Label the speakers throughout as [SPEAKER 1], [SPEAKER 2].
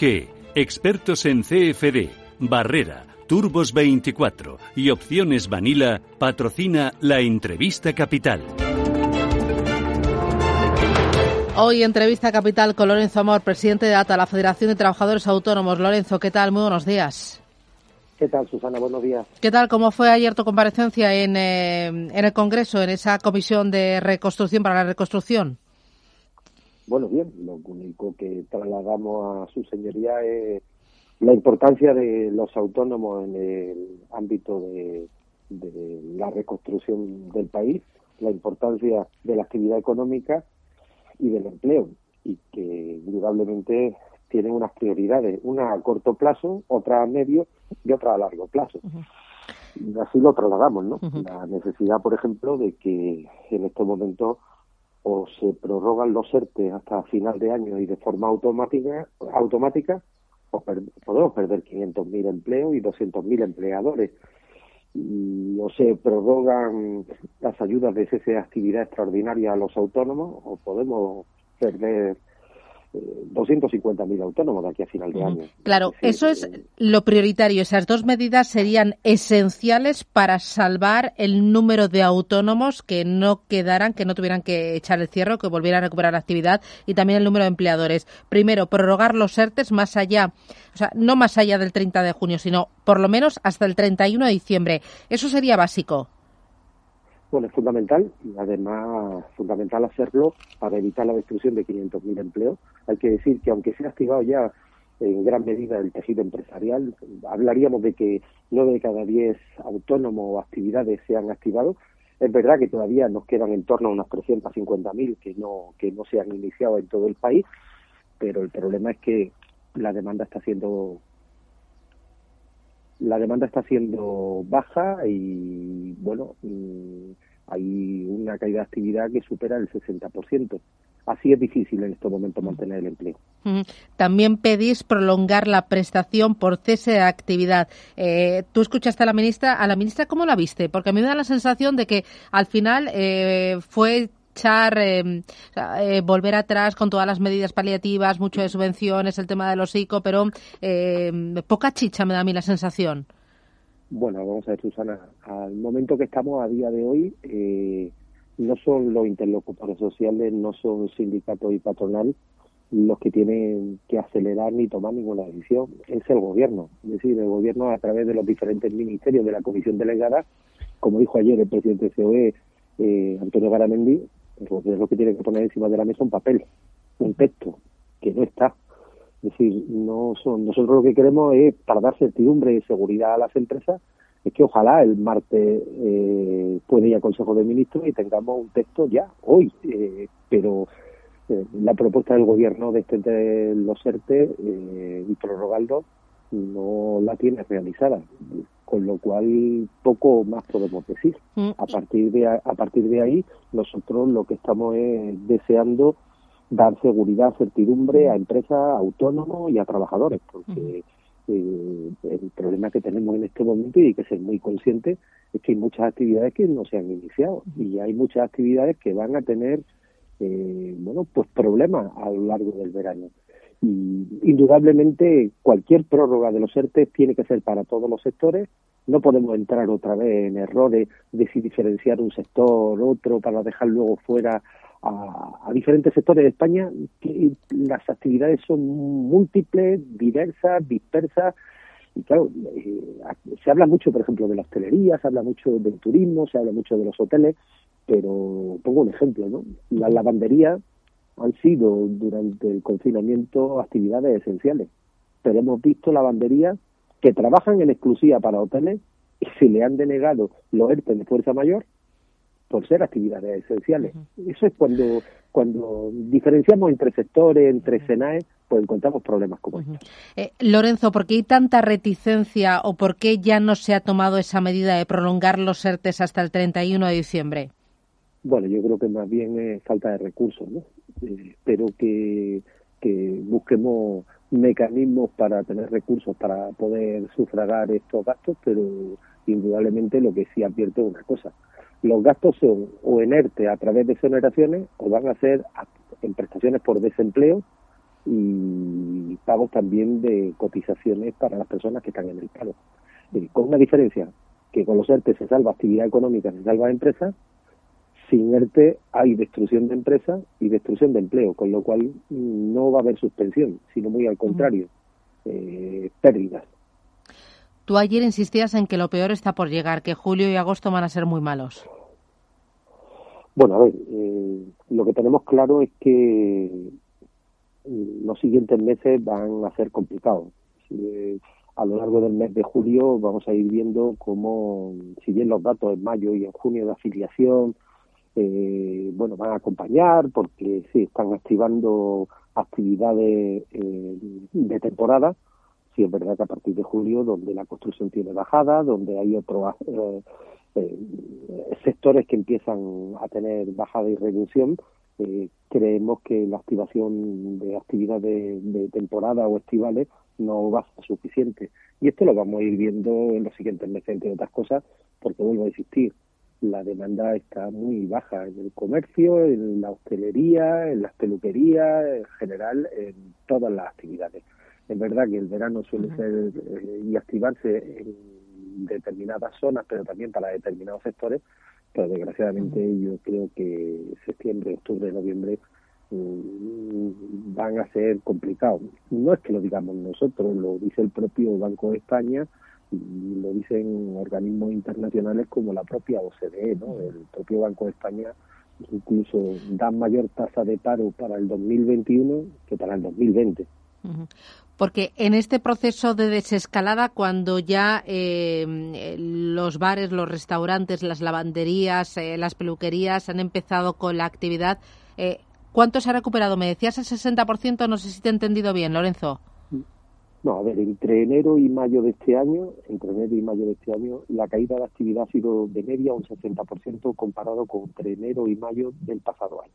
[SPEAKER 1] IG, expertos en CFD, Barrera, Turbos 24 y Opciones Vanilla patrocina la entrevista capital.
[SPEAKER 2] Hoy entrevista capital con Lorenzo Amor, presidente de ATA, la Federación de Trabajadores Autónomos. Lorenzo, ¿qué tal? Muy buenos días.
[SPEAKER 3] ¿Qué tal, Susana? Buenos días.
[SPEAKER 2] ¿Qué tal? ¿Cómo fue ayer tu comparecencia en, eh, en el Congreso, en esa comisión de reconstrucción para la reconstrucción?
[SPEAKER 3] Bueno, bien, lo único que trasladamos a su señoría es la importancia de los autónomos en el ámbito de, la reconstrucción del país, la importancia de la actividad económica y del empleo, y que indudablemente tienen unas prioridades, una a corto plazo, otra a medio y otra a largo plazo. Y así lo trasladamos, ¿no? La necesidad, por ejemplo, de que en estos momentos o se prorrogan los ERTE hasta final de año y de forma automática, automática o podemos perder 500.000 empleos y 200.000 empleadores. Y, o se prorrogan las ayudas de cese de actividad extraordinaria a los autónomos o podemos perder 250.000 autónomos de aquí a final de año.
[SPEAKER 2] Claro, eso es eh, lo prioritario. Esas dos medidas serían esenciales para salvar el número de autónomos que no quedaran, que no tuvieran que echar el cierre, que volvieran a recuperar la actividad y también el número de empleadores. Primero, prorrogar los ERTES más allá, o sea, no más allá del 30 de junio, sino por lo menos hasta el 31 de diciembre. Eso sería básico.
[SPEAKER 3] Bueno, es fundamental y además fundamental hacerlo para evitar la destrucción de 500.000 empleos. Hay que decir que aunque se ha activado ya en gran medida el tejido empresarial, hablaríamos de que 9 de cada 10 autónomos o actividades se han activado. Es verdad que todavía nos quedan en torno a unas 350.000 que no, que no se han iniciado en todo el país, pero el problema es que la demanda está siendo la demanda está siendo baja y bueno hay una caída de actividad que supera el 60%. Así es difícil en estos momentos mantener el empleo.
[SPEAKER 2] También pedís prolongar la prestación por cese de actividad. Eh, Tú escuchaste a la ministra. ¿A la ministra cómo la viste? Porque a mí me da la sensación de que al final eh, fue echar, em, eh, volver atrás con todas las medidas paliativas, mucho de subvenciones, el tema de los ICO, pero em, poca chicha me da a mí la sensación.
[SPEAKER 3] Bueno, vamos a ver, Susana, al momento que estamos a día de hoy, eh, no son los interlocutores sociales, no son sindicatos y patronal los que tienen que acelerar ni tomar ninguna decisión, es el gobierno. Es decir, el gobierno a través de los diferentes ministerios de la comisión delegada, como dijo ayer el presidente de COE, eh, Antonio Garamendi, el gobierno que tiene que poner encima de la mesa un papel, un texto, que no está. Es decir, no son, nosotros lo que queremos es, para dar certidumbre y seguridad a las empresas, es que ojalá el martes eh, pueda ir a Consejo de Ministros y tengamos un texto ya, hoy. Eh, pero eh, la propuesta del Gobierno de extender los ERTE eh, y prorrogarlo no la tiene realizada, con lo cual poco más podemos decir. Mm. A partir de a partir de ahí, nosotros lo que estamos es deseando dar seguridad, certidumbre a empresas, autónomos y a trabajadores, porque eh, el problema que tenemos en este momento y hay que ser muy consciente es que hay muchas actividades que no se han iniciado y hay muchas actividades que van a tener eh, bueno pues problemas a lo largo del verano. Y indudablemente cualquier prórroga de los ERTE tiene que ser para todos los sectores. No podemos entrar otra vez en errores de si diferenciar un sector otro para dejar luego fuera a, diferentes sectores de España, las actividades son múltiples, diversas, dispersas, y claro, eh, se habla mucho, por ejemplo, de la hostelería, se habla mucho del turismo, se habla mucho de los hoteles, pero pongo un ejemplo, ¿no? Las lavanderías han sido durante el confinamiento actividades esenciales, pero hemos visto lavanderías que trabajan en exclusiva para hoteles y se le han denegado los ERTE de fuerza mayor por ser actividades esenciales. Eso es cuando, cuando diferenciamos entre sectores, entre SENAE, pues encontramos problemas como estos.
[SPEAKER 2] Eh, Lorenzo, ¿por qué hay tanta reticencia o por qué ya no se ha tomado esa medida de prolongar los ERTES hasta el 31 de diciembre?
[SPEAKER 3] Bueno, yo creo que más bien es falta de recursos, ¿no? Eh, espero que, que busquemos mecanismos para tener recursos para poder sufragar estos gastos, pero indudablemente lo que sí advierto es una cosa. Los gastos son o en ERTE a través de exoneraciones o van a ser en prestaciones por desempleo y pagos también de cotizaciones para las personas que están en el paro. Eh, con una diferencia, que con los ERTE se salva actividad económica, se salva empresas, sin ERTE hay destrucción de empresas y destrucción de empleo, con lo cual no va a haber suspensión, sino muy al contrario, eh, pérdidas.
[SPEAKER 2] Tú ayer insistías en que lo peor está por llegar, que julio y agosto van a ser muy malos.
[SPEAKER 3] Bueno, a ver, eh, lo que tenemos claro es que los siguientes meses van a ser complicados. Eh, a lo largo del mes de julio vamos a ir viendo cómo, si bien los datos en mayo y en junio de afiliación, eh, bueno, van a acompañar porque sí, están activando actividades eh, de temporada. Sí, es verdad que a partir de julio, donde la construcción tiene bajada, donde hay otros eh, eh, sectores que empiezan a tener bajada y reducción, eh, creemos que la activación de actividades de, temporada o estivales no va a ser suficiente. Y esto lo vamos a ir viendo en los siguientes meses, entre otras cosas, porque vuelvo a insistir, la demanda está muy baja en el comercio, en la hostelería, en las peluquerías, en general, en todas las actividades. Es verdad que el verano suele ser eh, y activarse en determinadas zonas, pero también para determinados sectores, pero desgraciadamente yo creo que septiembre, octubre, noviembre mm, van a ser complicados. No es que lo digamos nosotros, lo dice el propio Banco de España y lo dicen organismos internacionales como la propia OCDE, ¿no? El propio Banco de España incluso da mayor tasa de paro para el 2021 que para el 2020.
[SPEAKER 2] Porque en este proceso de desescalada, cuando ya eh, los bares, los restaurantes, las lavanderías, eh, las peluquerías han empezado con la actividad, eh, ¿cuánto se ha recuperado? Me decías el 60%, no sé si te he entendido bien, Lorenzo.
[SPEAKER 3] No, a ver, entre enero y mayo de este año, entre enero y mayo de este año, la caída de actividad ha sido de media un 60% comparado con entre enero y mayo del pasado año.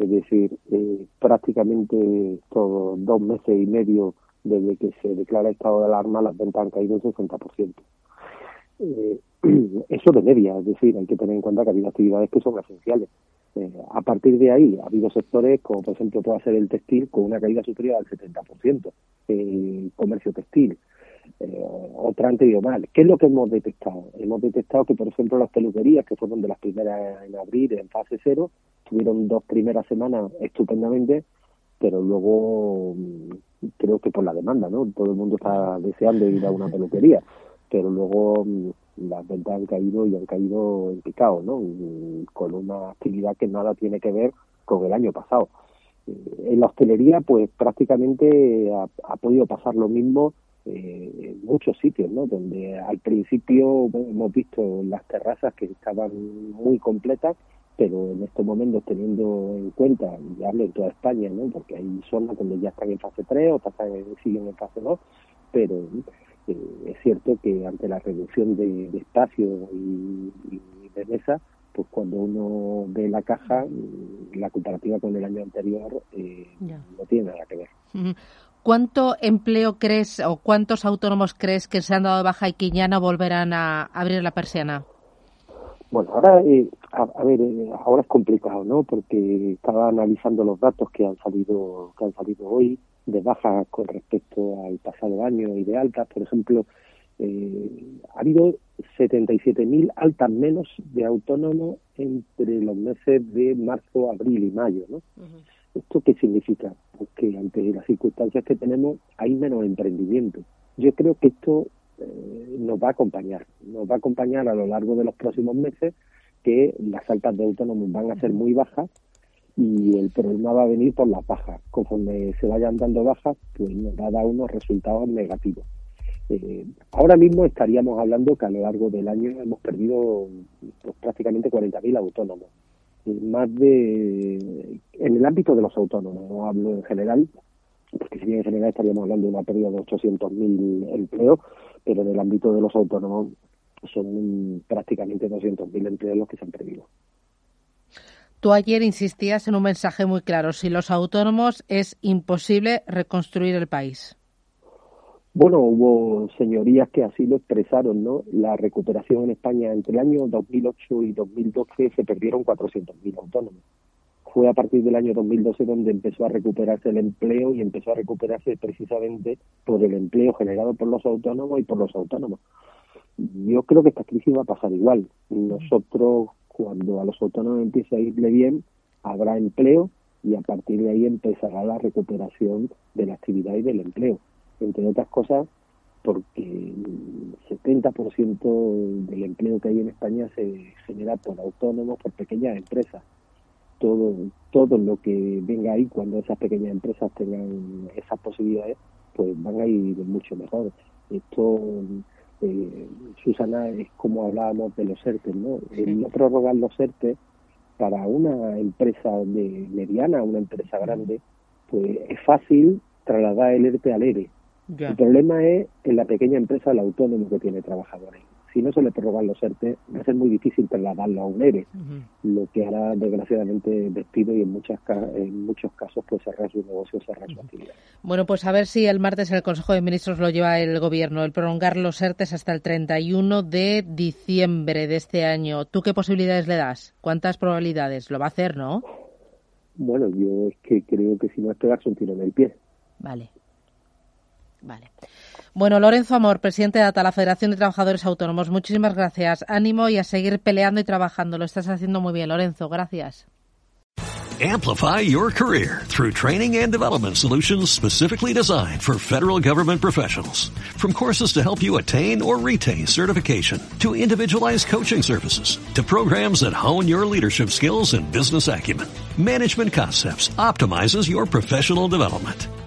[SPEAKER 3] Es decir, eh, prácticamente todos dos meses y medio desde que se declara estado de alarma, las ventas han caído un 60%. Eh, eso de media, es decir, hay que tener en cuenta que ha habido actividades que son esenciales. Eh, a partir de ahí, ha habido sectores, como por ejemplo puede ser el textil, con una caída superior al 70%, el comercio textil. Eh, otra mal. ¿Qué es lo que hemos detectado? Hemos detectado que, por ejemplo, las peluquerías, que fueron de las primeras en abrir en fase cero, tuvieron dos primeras semanas estupendamente, pero luego mm, creo que por la demanda, ¿no? Todo el mundo está deseando ir a una peluquería, pero luego mm, las ventas han caído y han caído en picado, ¿no? Con una actividad que nada tiene que ver con el año pasado. Eh, en la hostelería, pues prácticamente ha, podido pasar lo mismo eh, en muchos sitios, ¿no? Donde al principio hemos visto las terrazas que estaban muy completas pero en estos momentos teniendo en cuenta, y hablo en toda España, ¿no? porque hay zonas donde ya están en fase 3, otras siguen en fase 2, pero eh, es cierto que ante la reducción de, espacio y, de mesa, pues cuando uno ve la caja, la comparativa con el año anterior eh, no tiene nada que ver.
[SPEAKER 2] ¿Cuánto empleo crees o cuántos autónomos crees que se han dado de baja y que ya no volverán a abrir la persiana?
[SPEAKER 3] Bueno, ahora, eh, a, ver, eh, ahora es complicado, ¿no? Porque estaba analizando los datos que han salido, que han salido hoy de bajas con respecto al pasado año y de altas. Por ejemplo, eh, ha habido 77.000 altas menos de autónomos entre los meses de marzo, abril y mayo, ¿no? ¿Esto qué significa? Porque ante las circunstancias que tenemos hay menos emprendimiento. Yo creo que esto eh, nos va a acompañar, nos va a acompañar a lo largo de los próximos meses que las altas de autónomos van a ser muy bajas y el problema va a venir por las bajas. Conforme se vayan dando bajas, pues nos va a dar unos resultados negativos. Eh, ahora mismo estaríamos hablando que a lo largo del año hemos perdido pues, prácticamente 40.000 autónomos. Más de. En el ámbito de los autónomos, no hablo en general, porque si bien en general estaríamos hablando de una pérdida de 800.000 empleos, pero en el ámbito de los autónomos son prácticamente 200.000 empleos los que se han perdido.
[SPEAKER 2] Tú ayer insistías en un mensaje muy claro. Si los autónomos es imposible reconstruir el país.
[SPEAKER 3] Bueno, hubo señorías que así lo expresaron, ¿no? La recuperación en España entre el año 2008 y 2012 se perdieron 400.000 autónomos. Fue a partir del año 2012 donde empezó a recuperarse el empleo y empezó a recuperarse precisamente por el empleo generado por los autónomos y por los autónomos. Yo creo que esta crisis va a pasar igual. Nosotros, cuando a los autónomos empiece a irle bien, habrá empleo y a partir de ahí empezará la recuperación de la actividad y del empleo entre otras cosas porque el 70% del empleo que hay en España se genera por autónomos, por pequeñas empresas. Todo, todo lo que venga ahí cuando esas pequeñas empresas tengan esas posibilidades, pues van a ir mucho mejor. Esto, eh, Susana, es como hablábamos de los ERTE, ¿no? El no prorrogar los ERTE para una empresa de mediana, una empresa grande, pues es fácil trasladar el ERTE al ERE el problema es en la pequeña empresa, el autónomo que tiene trabajadores. Si no se le prorrogan los ERTE, va a ser muy difícil trasladarlo a un ERE, lo que hará desgraciadamente despido y en, muchas, en muchos casos pues cerrar su negocio, cerrar su actividad.
[SPEAKER 2] Bueno, pues a ver si el martes el Consejo de Ministros lo lleva el Gobierno, el prolongar los ERTES hasta el 31 de diciembre de este año. ¿Tú qué posibilidades le das? ¿Cuántas probabilidades? Lo va a hacer, ¿no?
[SPEAKER 3] Bueno, yo es que creo que si no es pegarse un tiro en el pie.
[SPEAKER 2] Vale. Vale. Bueno, Lorenzo Amor, presidente de ATA, la Federación de Trabajadores Autónomos, muchísimas gracias. Ánimo y a seguir peleando y trabajando. Lo estás haciendo muy bien, Lorenzo. Gracias.
[SPEAKER 4] Amplify your career through training and development solutions specifically designed for federal government professionals. From courses to help you attain or retain certification, to individualized coaching services, to programs that hone your leadership skills and business acumen, Management Concepts optimizes your professional development.